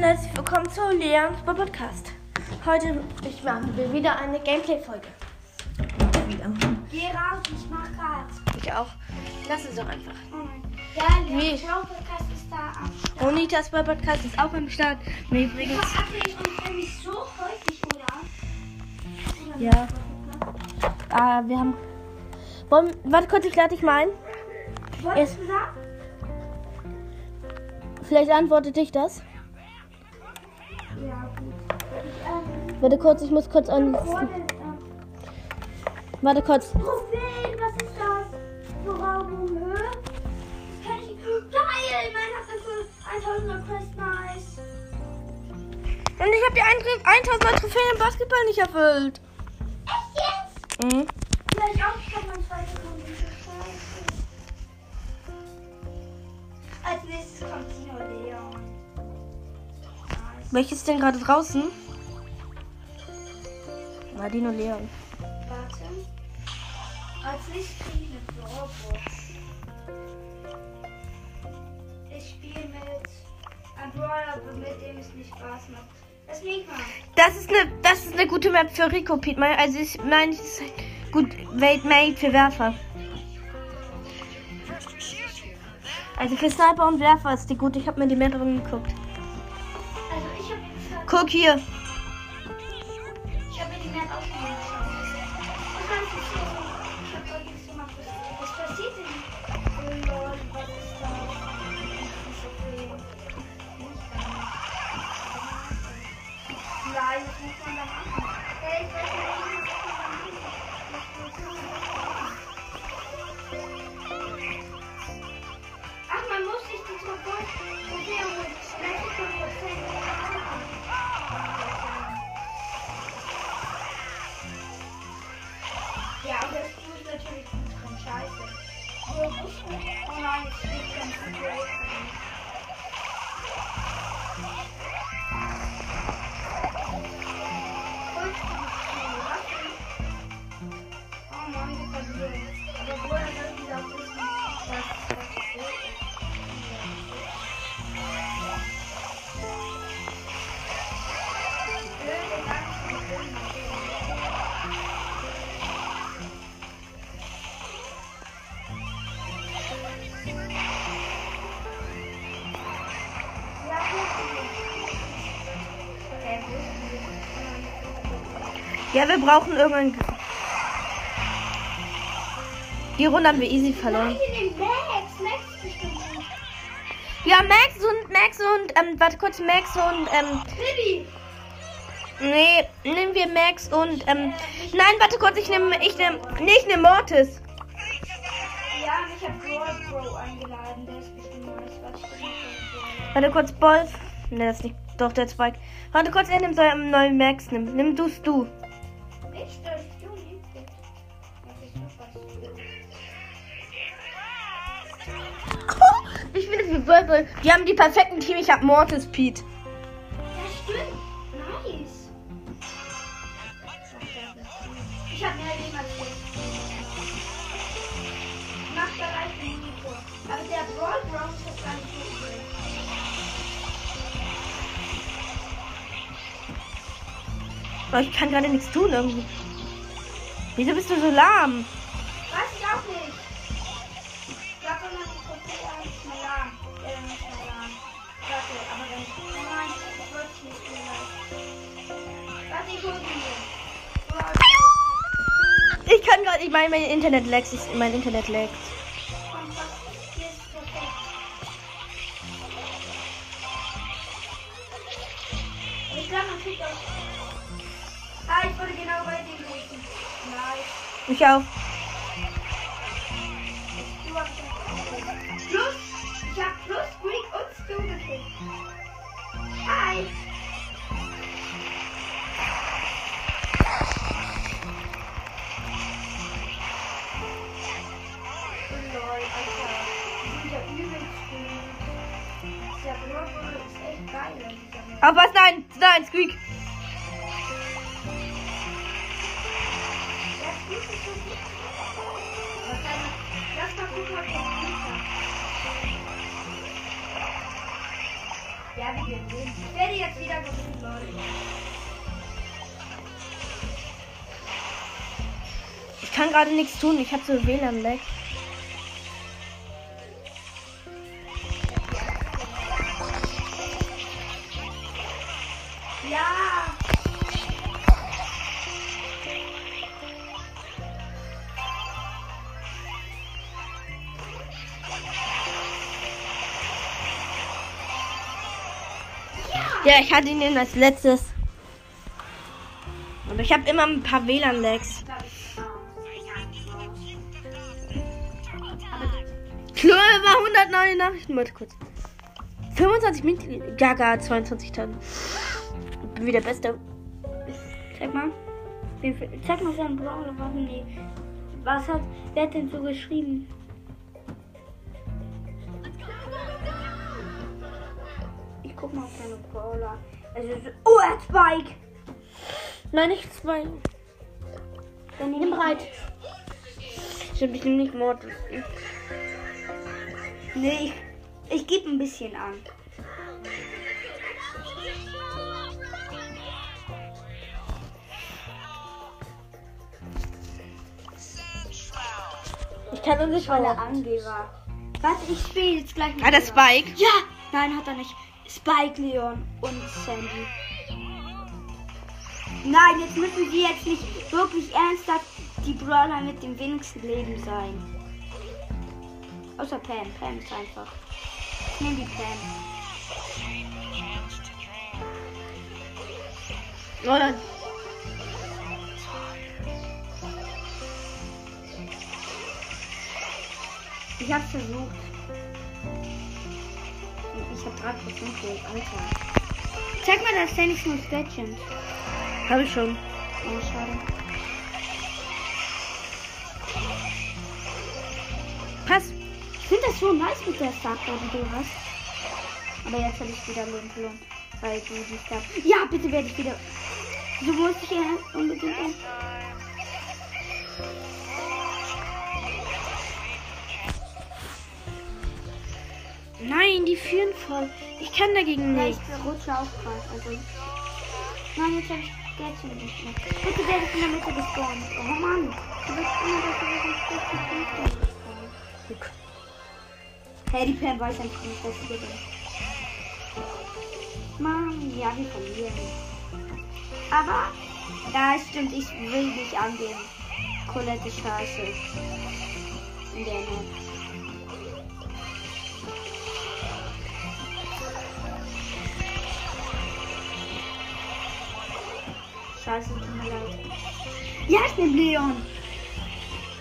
herzlich willkommen zu Leons Podcast. Heute ich machen wir wieder eine Gameplay-Folge. Wieder. Geh raus, ich mach grad. Ich auch. Lass es doch einfach. Oh. Ja, der Podcast ist da am Start. Onitas Podcast ist auch am Start. Mir Ich übrigens. verabrede uns nämlich so häufig? Oder Ja. Ah, wir haben. Wollen, warte kurz, ich lade dich mal ein. Wolltest du sagen? Vielleicht antwortet dich das. Warte kurz, ich muss kurz an. Warte kurz. Trophäen, was ist das? Beraubung, Höhe? Das kann ich. Geil! Mein hat das für 1000 Quest, nice. Und ich habe die 1000 Trophäen im Basketball nicht erfüllt. Echt jetzt? Mhm. Vielleicht auch, ich hab mein zweites. Als nächstes kommt Tino Leon. Nice. Welches ist denn gerade draußen? Nadino Leon. Warte. Als nächstes kriege ich eine Brawlbox. Ich spiele mit einem Brawler, mit dem es nicht Spaß macht. Das Mika. Das ist eine, das ist eine gute Map für Rico Pete. Also ich meine, es ist gut made für Werfer. Also für Sniper und Werfer ist die gut. Ich habe mir die Map angeguckt. Also Guck hier. Ja, wir brauchen irgendeinen. Die Runde haben wir easy verloren. Ja, Max und Max und ähm, warte kurz, Max und ähm, Bibi. nee, nehmen wir Max und ähm, nein, warte kurz, ich nehme, ich nehme, nee, ich nehme Mortis. Ja, ich Brawl Bro eingeladen. Der ist bestimmt nice. Warte, kurz, Bolf. Ne, das ist nicht. Doch, der Zweig. Warte kurz, er nimmt seinen neuen Max. Nimm, nimm du's du. Ich finde es wie Burble. Die haben die perfekten Team. Ich hab Mortis, Pete. Ja, stimmt. Nice. Ich habe mehr Leben als jetzt. Mach bereit für Monitor. Aber der Brawl Bros ist gar nicht so ich kann gerade nichts tun irgendwie. Wieso bist du so lahm? Ich kann gerade. Ich meine, mein Internet laggt. Ich- Mein Internet? Hier ist perfekt. Ich auch. Ja, wir sehen. Ich werde jetzt wieder gewinnen, Leute. Ich kann gerade nichts tun. Ich habe so WLAN-Lag. Ja, ich hatte ihn als letztes. Aber ich habe immer ein paar WLAN-Lags. 100 neue Nachrichten. Warte kurz. 25 Mitglieder. Gaga, 22 Tonnen. Ich bin wieder Bester. Zeig mal. Zeig mal seinen nee? Was hat. Wer hat denn so geschrieben? Guck mal auf seine Brawler. Also, so- oh, er hat Spike! Nein, nicht zwei. Dann Nimm bereit. Ich nehme nicht Mord. Nee, ich, ich gebe ein bisschen an. Ich kann uns nicht Voller mal. Angeber. Warte, ich spiele jetzt gleich mit Ah, der Leon. Spike. Ja! Nein, hat er nicht. Spike, Leon und Sandy. Nein, jetzt müssen sie jetzt nicht wirklich ernsthaft die Brawler mit dem wenigsten Leben sein. Außer Pam. Pam ist einfach. Ich nehme die Pam. Oder? Ich hab's versucht. Ich hab 3% Geld, Alter. Zeig mal das Sandy Snow Legend. Habe ich schon. Oh, schade. Pass. Ich finde das so nice mit der Starter, die du hast. Aber jetzt habe ich wieder Leben verloren. Weil du die Star. Ja, bitte werde ich wieder. So muss ich ja unbedingt. ein- Nein, die führen voll. Ich kann dagegen Ja, nicht. ich rutsche auch gerade. Also. Nein, jetzt habe ich Geld schon nicht mehr. Bitte werde ich in der Mitte gespawnt. Oh Mann. Du bist immer dafür, dass ich Punkte gespawnt. Hey, die Pam weiß einfach nicht, dass ich bin. Mann, ja, wir verlieren. Aber, ja, stimmt, ich will nicht angehen. Colette scheiße. In der Map. Scheiße, tut mir leid. Ja, ich bin Leon.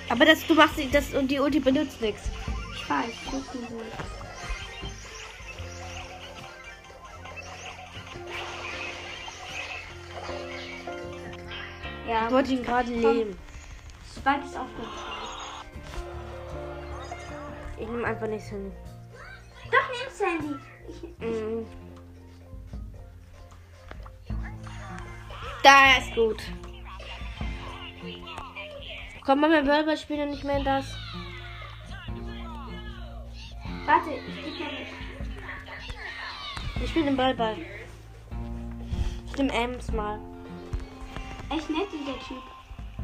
Aber das, du machst das und die Ulti benutzt nichts. Ich weiß, tut mir leid. Ja, Ich wollte ihn gerade leben. Spike ist aufgefallen. Ich nehme einfach nichts hin. Doch, nimm Sandy. Ich, Mm. Da ist gut. Komm Burger spielen und nicht mehr in das. warte, ich geb mal mit. Ich spiele den Ballball. Ich nehme Ems mal. Echt nett, dieser Typ.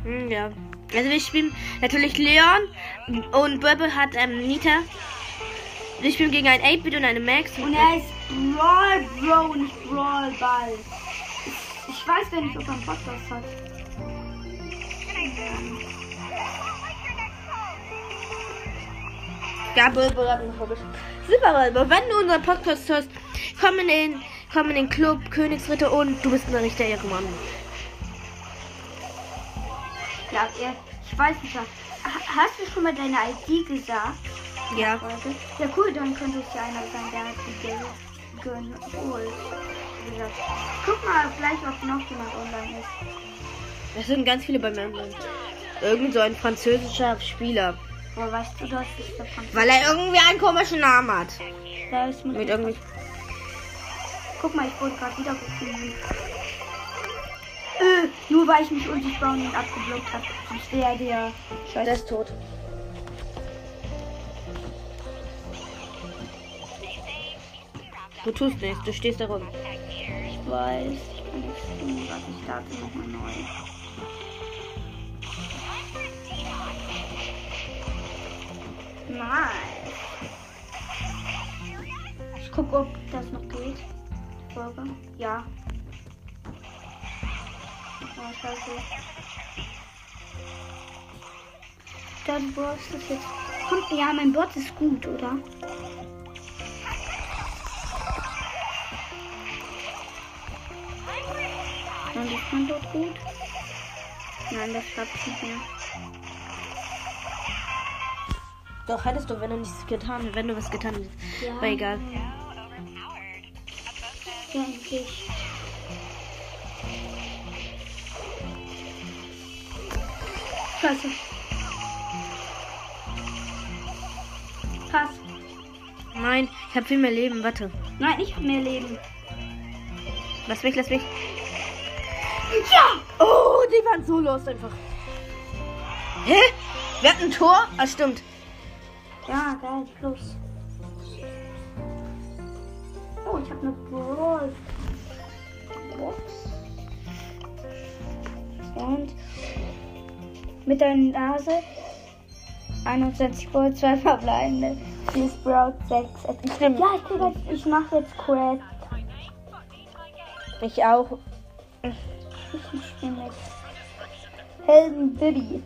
Hm, ja. Also wir spielen natürlich Leon und Burble hat ähm, Nita. Wir spielen gegen einen 8-Bit und eine Max. Und er ist Brawl Bro, nicht Brawl Ball. Ich, weiß gar nicht, ob er einen Podcast hat. Ja, Burble. Wenn du unseren Podcast hörst, komm in den, komm in den Club Königsritter und du bist ein richtiger Ehrenmann. Ja, ich weiß nicht. ha- Hast du schon mal deine ID gesagt? Ja. Ja, cool, dann könnte es ja einer sein, der hat die Geld geholt. Guck mal gleich, ob noch jemand online ist. Es sind ganz viele bei mir. online. Irgend so ein französischer Spieler. Woher weißt du das? Der Weil er irgendwie einen komischen Namen hat. der ist mit, Mit irgendwie. Guck mal, ich wurde gerade wieder gefunden. Äh, nur weil ich mich unsichtbar und abgeblockt habe. Sonst wäre der Der ist tot. Du tust nichts, du stehst da rum. Ich weiß, ich bin dumm, warte, ich starte nochmal neu. Nice. Ich gucke, ob das noch geht. Folge. Ja. Oh, scheiße. Dann du das jetzt. Kommt, ja, mein Bot ist gut, oder? Ist mein Bot gut? Nein, das schafft nicht mehr. Doch, hättest du, wenn du nichts getan wenn du was getan hättest. Ja. Aber egal. Ja, endlich. Scheiße. Pass. Nein, ich habe viel mehr Leben. Warte. Nein, ich hab mehr Leben. Lass mich, lass mich. Ja! Oh, die waren so lost einfach. Hä? Wir hatten ein Tor? Ah, stimmt. Ja, geil, plus. Oh, ich habe eine Brawl. Box. Und mit der Nase 21 Gold, 2 verbleibende. Hier ist Sprout 6. Stimmt. Ja, ich, jetzt, ich mache jetzt Quest. Ich auch. Ich spiele mit Helden Bibi.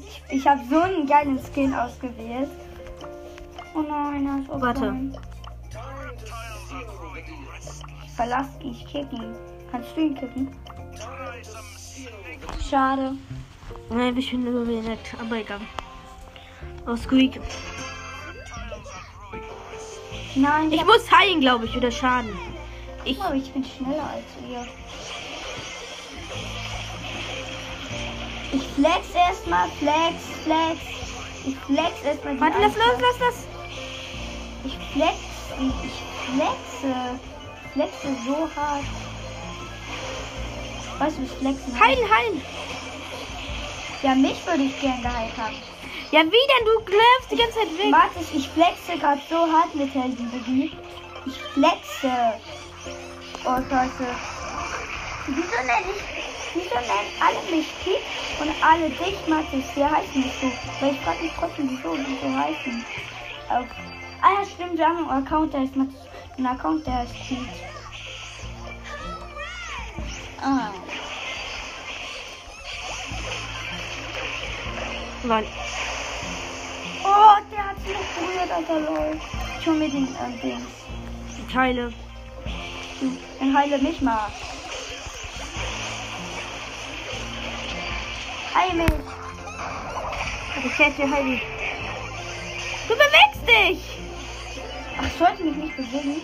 Ich, ich habe so einen geilen Skin ausgewählt. Oh nein, er ist Warte. offline. Ich verlass ich kicken. Kannst du ihn kicken? Schade. Nein, ich bin nett, aber egal. Oh, Squeak. Nein, Ich muss heilen, glaube ich, oder Schaden. Ich. Oh, ich bin schneller als ihr. Ich flex erstmal, flex, flex. Ich flex erstmal. Warte, lass los, lass das. Ich flex, ich flexe. Flexe so hart. Weißt du, was flexen? Heilen, heilen. Ja, mich würde ich gern geheilt haben. Ja, wie denn? Du läufst die ganze Zeit weg. Warte, ich flexe gerade so hart mit Heldenbegie. Ich flexe. Oh, scheiße. Wieso nenne ich, wieso nennen alle mich Kick und alle dich Mathis? Der heißt nicht so. Weil ich frage mich trotzdem, wieso die so heißen. Auf, ah ja, stimmt, wir haben einen Account, der heißt Mathis. Ein Account, der heißt Kick. Ah. Nein. Oh, der hat sich noch berührt, Alter, lol. Ich hol mir den, äh, Dings. Die Teile. Dann heile mich mal. Heil mich. Ich hätte Heidi. Du bewegst dich. Ach, ich sollte mich nicht bewegen.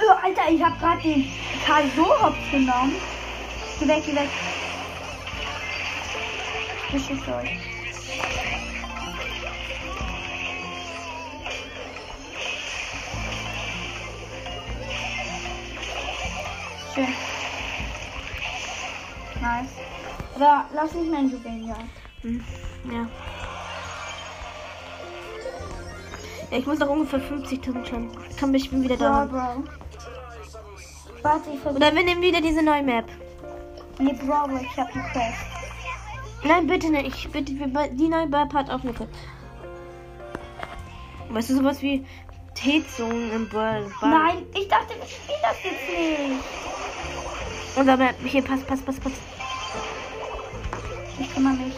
Oh, Alter, ich hab gerade den Karl so hops genommen. Geh weg, geh weg. Ich beschütze euch. Schön. Nice. Oder lass mich meinen Juwelen ja. Hm, ja. Ja, ich muss noch ungefähr 50.000 Schaden. Komm, ich bin wieder Ja, da. Bro. Warte, ich. Oder wir nehmen wieder diese neue Map. Nee, Bro, ich hab die Quest. Nein, bitte nicht. Ich bitte, die neue Map hat auch eine Quest. Weißt du, sowas wie T-Zone im Brawl. Nein, ich dachte, wir spielen das jetzt nicht. Map. Hier, pass, pass, pass, pass. Ich kümmere mich.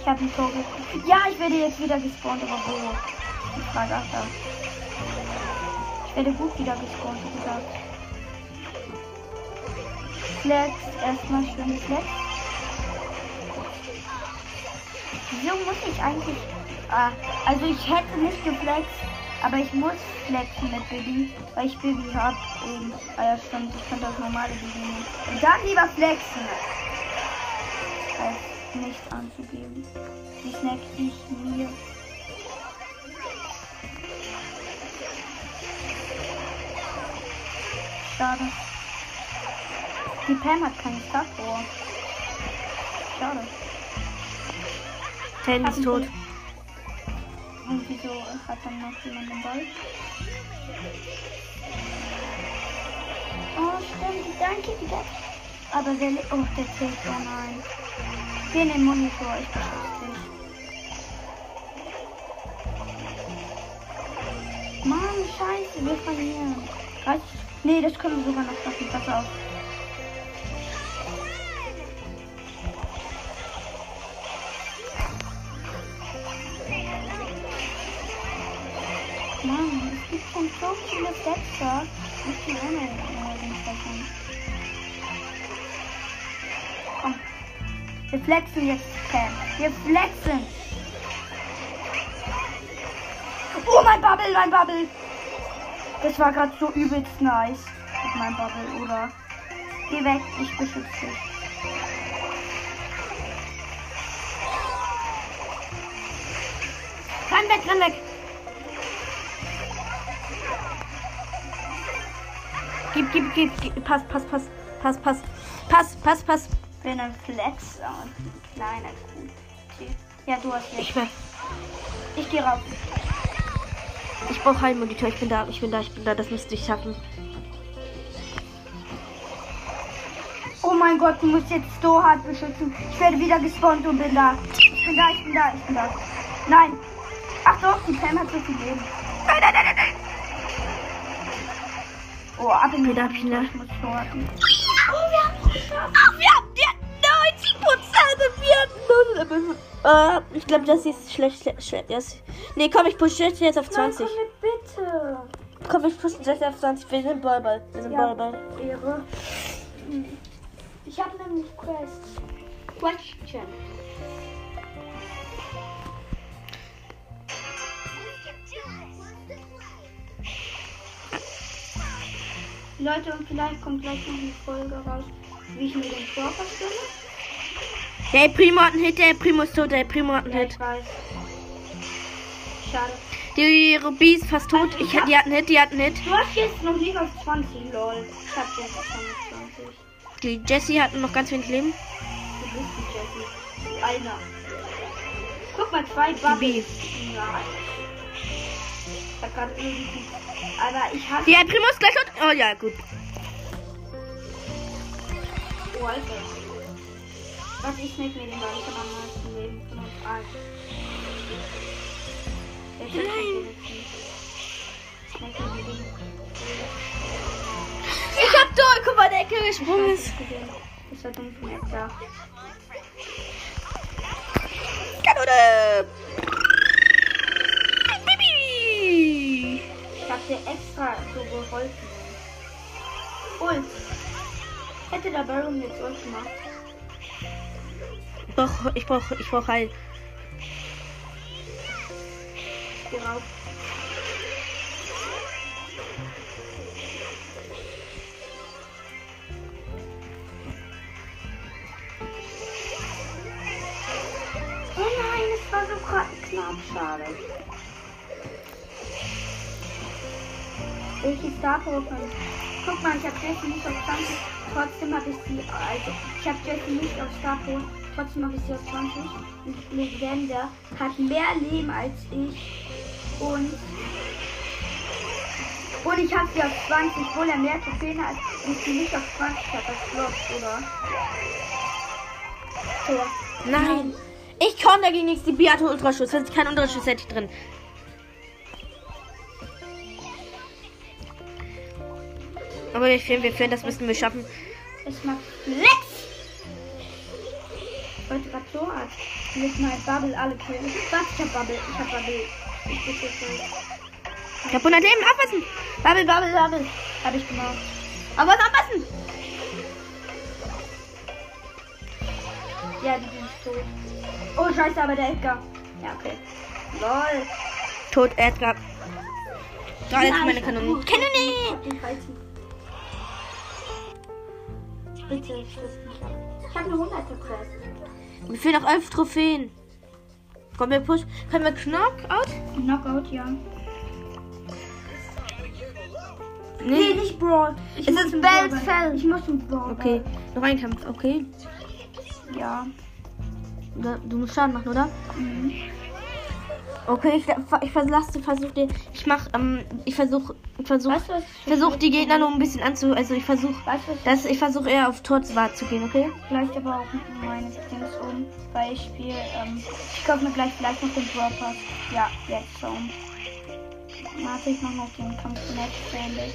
Ich habe einen Vogel. Ja, ich werde jetzt wieder gespawnt, aber wo? Ich frage da. Ich werde gut wieder gespawnt, wie gesagt. Flex, erstmal schön Flex. Wieso muss ich eigentlich. Ah, also ich hätte nicht geflext, aber ich muss flexen mit Bibi, weil ich Bibi hab eben. Ah ja, stimmt, ich könnte das normale Bibi nehmen. Und dann lieber flexen. Als nicht anzugeben. Die snack ich mir. Schade. Die Pam hat keinen Startrohr. Schade. Sandy ist tot. Und wieso hat dann noch jemand den Ball? Oh, stimmt. Danke, wieder. Aber wer... Oh, der zählt. Oh nein. Geh in den Monitor. Ich beschütze dich. Mann, scheiße. Wir verlieren. Reicht? Nee, das können wir sogar noch schaffen. Pass auf. So viele Sechser. Ich bin ohne den Sprechen. Komm. Wir flexen jetzt, Cam. Wir flexen. Oh, mein Bubble, mein Bubble. Das war gerade so übelst nice. Mit meinem Bubble, oder? Geh weg, ich beschütze dich. Renn weg, renn weg. Gib, gib, gib, gib. Pass, pass, pass. Pass, pass. Pass, pass, pass. bin ein Flex und ein kleiner Kuh. Ja, du hast recht. Ich, will- Ich gehe rauf. ich brauche Heilmonitor. Ich bin da, ich bin da, ich bin da. Das müsste ich schaffen. Oh mein Gott, du musst jetzt so hart beschützen. Ich werde wieder gespawnt und bin da. Ich bin da, ich bin da, ich bin da. Nein. Ach doch, die Pam hat so viel Leben. Nein, nein, nein, nein. Oh, ab in die Da hab ich muss shorten. Oh, wir haben es geschafft. Ach, wir haben die 90 Prozent. Wir hatten 0. Äh, ich glaube, das ist schlecht. schlecht, das, nee, komm, ich pushe jetzt auf 20. Nein, komm bitte. Komm, ich pushe jetzt auf 20. Wir sind Ballball. Wir sind Ja. Ballball. Ehre. Ich habe nämlich Quest. Question. Leute, und vielleicht kommt gleich noch eine Folge raus, wie ich mir den Tor verstelle. Der Primo hat einen Hit, der Primo ist tot, der Primo hat einen Ja, Hit. ich weiß. Schade. Die Ruby ist fast tot. Ich, die hat einen Hit, die hat einen Hit. Du hast jetzt noch nicht auf 20, lol. Ich hab jetzt auf 20. Die Jessie hat noch ganz wenig Leben. Du bist die Jessie. Einer. Guck mal, zwei Bubbles. Nein. Ich hab grad irgendwie. Aber ich hab. Die El Primo ist gleich tot. Oh ja, gut. Oh, Alter. Warte, ich snack mir den Ball. Ich hab am meisten Leben Nein. Snack mir den. Ich hab tot. Guck mal, der Ecke gesprungen ist. Das war dumm von Edgar. Kanone. Dir extra so geholfen. Und hätte der Baron jetzt was gemacht. Ich brauch, ich brauch, ich brauch Heil. Geh rauf. Oh nein, es war so knapp, schade. Welche Star Power? Guck mal, ich habe Jessie nicht auf 20, trotzdem habe ich sie, also ich habe Jessie nicht auf Star Power, trotzdem habe ich sie auf 20. Und Legende hat mehr Leben als ich und und ich habe sie auf 20, obwohl er mehr Trophäen hat und sie nicht auf 20 hat, das Flop, oder? Tor. Nein. Ich konnte dagegen nichts. Die Bi hatte Ultraschuss. Wenn sie keinen Ultraschuss hätte ich drin. Aber wir führen, wir führen, das müssen wir schaffen. Es macht Flex! Leute, was so hat. Wir müssen halt Bubble alle killen. Was? Ich hab Bubble. Ich hab Bubble. Ich bin nicht. Ich hab 100 Leben. Aufpassen. Bubble, Bubble, Bubble. Hab ich gemacht. Aber was aufpassen! Ja, die sind tot. Oh, scheiße, aber der Edgar. Ja, okay. Lol. Tot, Edgar. Da ist meine ich Kanone. Kanone! Bitte, ich will nicht ab. Ich hab eine 100er Quest. Wir führen noch 11 Trophäen. Kommen wir Push? Können wir Knockout? Knockout, ja. Nee, Nee. nicht Brawl. Ich Es ist Fell. Ich muss im Brawl. Okay. Noch ein Kampf. Okay. Ja. Ja, Du musst Schaden machen, oder? Mhm. Okay, ich, ich verlasse, versuche dir. Ich mach, ähm, ich versuche, ich versuche, Weißt du, versuche die Gegner nur ein bisschen anzu. Also ich versuche, Weißt du, dass ich versuche eher auf Tor zu gehen, okay? Vielleicht aber auch meine Dings um, weil ich spiele, ähm, ich kaufe mir gleich vielleicht noch den Pass. Ja, jetzt schon. Warte, ich mach noch den Kampf Match fertig.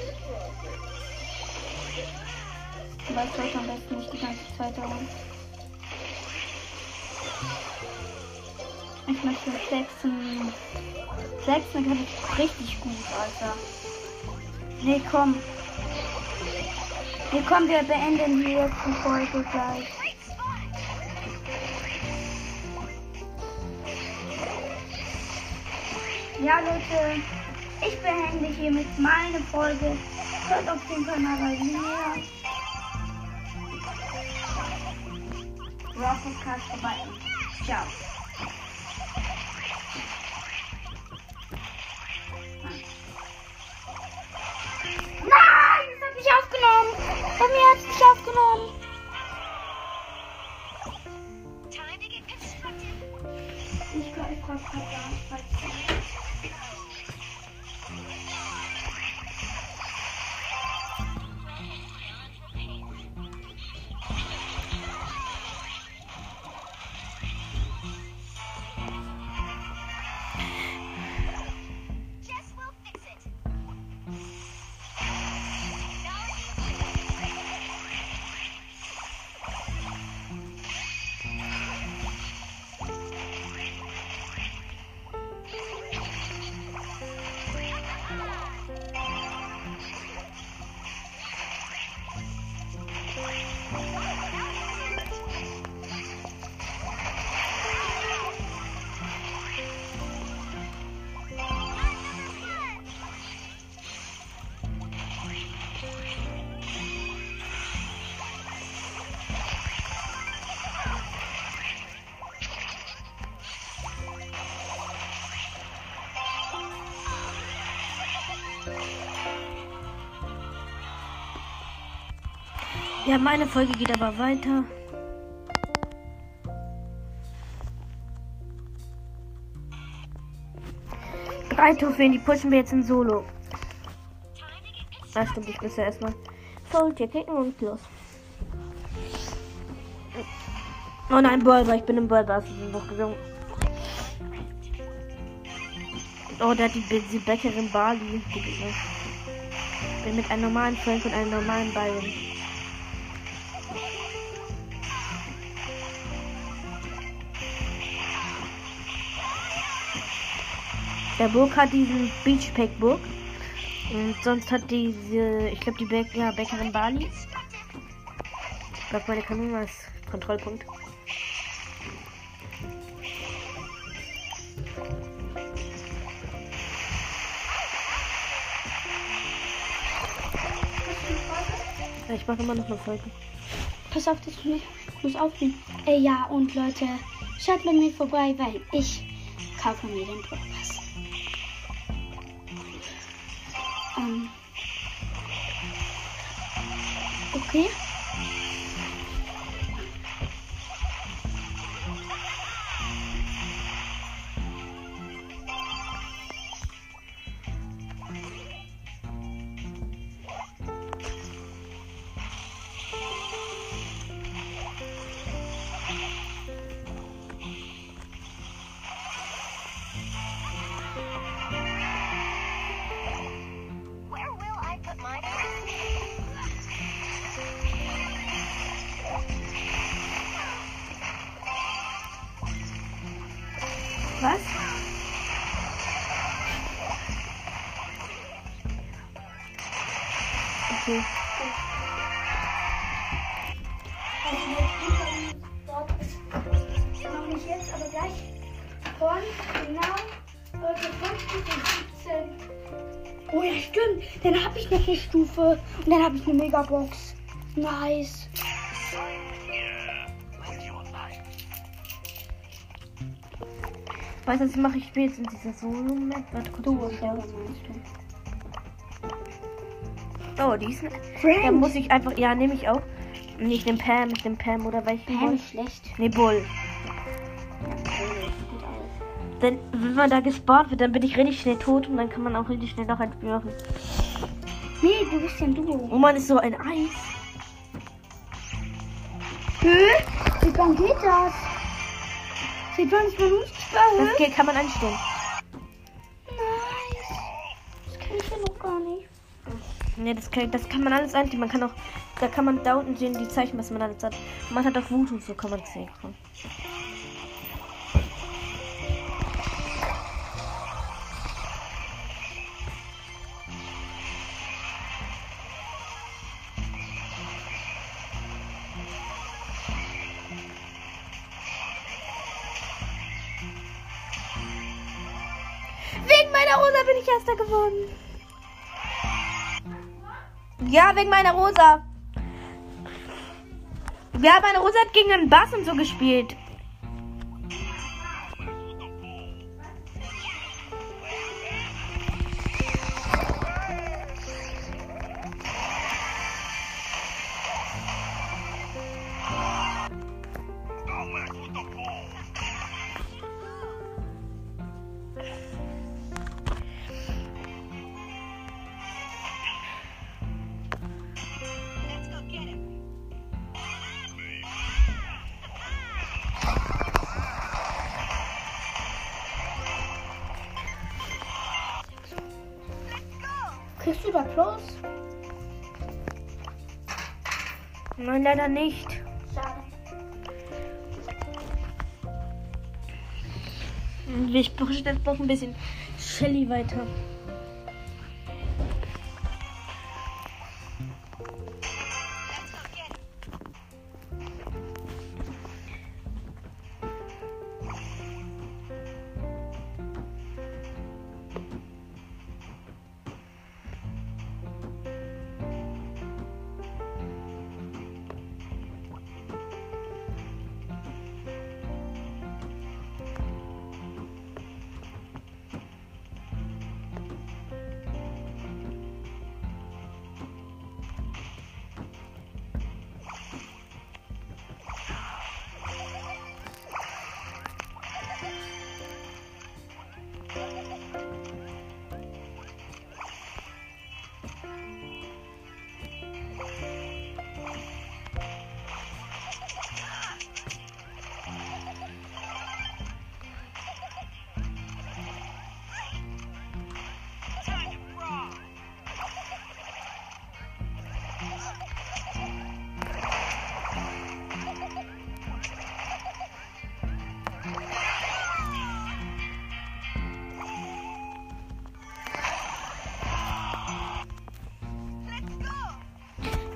Aber ich sollte am besten nicht die ganze Zeit dauern. Ich möchte. Sechsen kann ich richtig gut, Alter. Nee, komm. Nee, komm, wir beenden die letzte Folge gleich. Ja, Leute, ich beende hiermit meine Folge. Hört auf den Kanal bei mir. Rock Podcast vorbei. Ciao. Ich glaube, Ja, meine Folge geht aber weiter. Drei Trophäen, die pushen wir jetzt in Solo. Das stimmt, ich muss ja erstmal Soul klicken und los. Oh nein, Burger, ich bin im Burger, hast du noch gesungen. Oh, der hat die, die Bäckerin Bali. Ich bin mit einem normalen Frank und einem normalen Byron. Der Burg hat diesen Beachpack Burg. Und sonst hat diese, ich glaube, die Bä ja, Bäckerin Bali. Ich glaube, meine Kanone als Kontrollpunkt. Ich mache immer noch eine Folge. Pass auf, dass du nicht muss aufnehmen. Äh, ja, und Leute, schaut bei mir vorbei, weil ich kaufe mir den Brawl Okay. Okay. Noch nicht jetzt, aber gleich von genau Leute 50 und 17. Oh ja, stimmt. Dann habe ich noch eine Stufe und dann habe ich eine Megabox. Nice. Weißt du, was ich mache? Ich spiele jetzt in dieser Solo-Map. Warte kurz. Du, ja, schauen. meinst du. Oh, die ist. Frank. Da muss ich einfach. Ja, nehme ich auch. Nicht den Pam, mit dem Pam oder welchen Pam Bull? ist schlecht. Nee, Bull. Denn wenn man da gespawnt wird, dann bin ich richtig schnell tot und dann kann man auch richtig schnell noch ein Spiel machen. Nee, du bist ein Duo. Oh man ist so ein Eis. Hä? Wie wann geht das? Seit wann ist man nicht Das geht, kann man einstellen. Ne, das kann, das kann man alles einstellen. Man kann auch, da kann man da unten sehen, die Zeichen, was man alles hat. Man hat auch und so kann man sehen. Ja, wegen meiner Rosa. Ja, meine Rosa hat gegen einen Bass und so gespielt. Plus? Nein, leider nicht. Schade. Ich pushe jetzt noch ein bisschen Shelly weiter.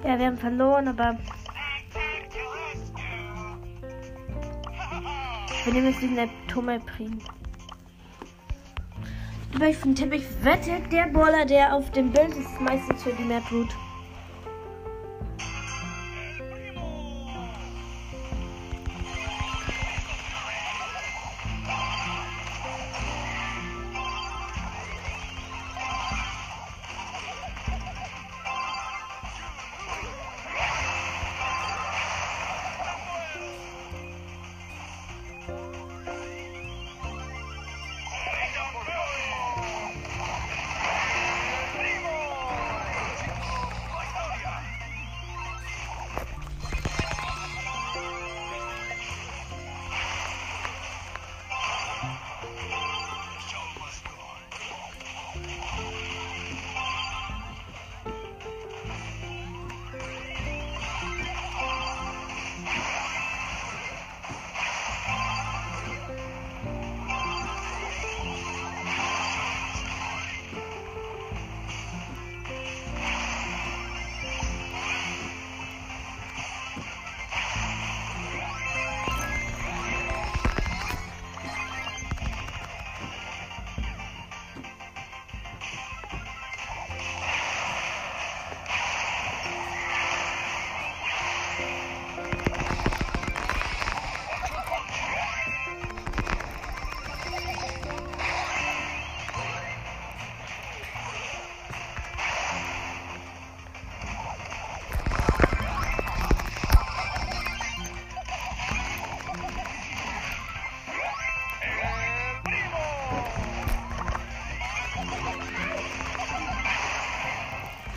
Ja, wir haben verloren, aber wir nehmen jetzt diesen Atomelprim. Aber ich finde, ich wette, der Baller, der auf dem Bild ist, meistens für die Map gut.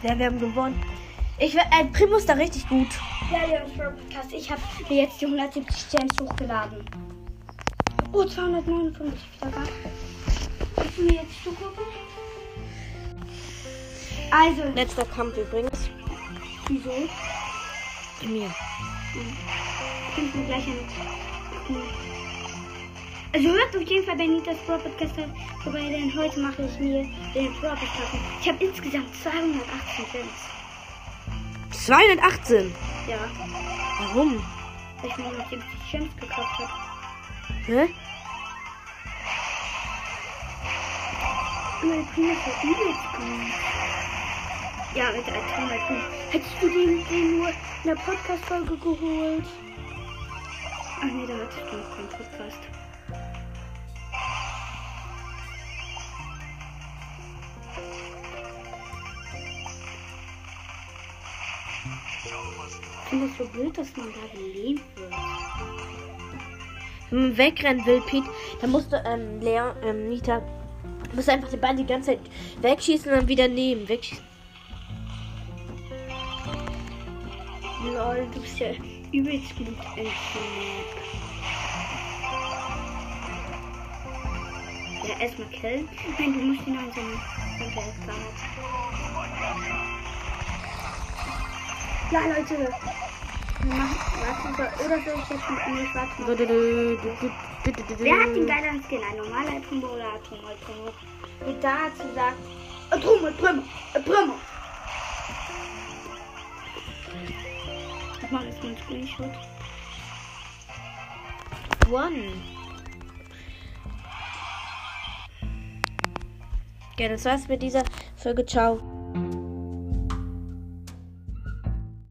Ja, wir haben gewonnen. Ich äh, Primo ist da richtig gut. Ja, Leons Brawl Podcast. Ich habe mir jetzt die 170 Gems hochgeladen. Oh, 259 Wiedergaben. Willst du mir jetzt zugucken? Also, Letzter Kampf übrigens. wieso? Mir. Können wir gleich an. Also hört auf jeden Fall bei Nitas Brawl Podcast vorbei, denn heute mache ich mir den Brawl Podcast. Ich habe insgesamt 218 Gems. 218. Ja, Warum? weil ich mir 170 Gems gekauft habe. Hä? Meine Prima ist übelst gut. Ja, mit der Altona gut. Hättest du den, den nur in der Podcast-Folge geholt? Ach nee, da hattest du noch keinen Podcast. Ich finde es so blöd, dass man da gelähmt wird. Wenn man wegrennen will, Pete, dann musst du, ähm, Lea, ähm, Nita, musst einfach den Ball die ganze Zeit wegschießen und dann wieder nehmen. Wegschießen. Lol, du bist ja übelst gut. Ja, erstmal killen. Nein, du musst ihn noch in Ja, Leute. Oder soll ich jetzt mit Englisch warten? Wer hat den geileren Skin? Ein normaler Primo oder Primo? Primo? Wie dazu sagt, Primo, ein Primo. Ich mache jetzt mal einen Screenshot. One. Ja, das war's mit dieser Folge. Ciao.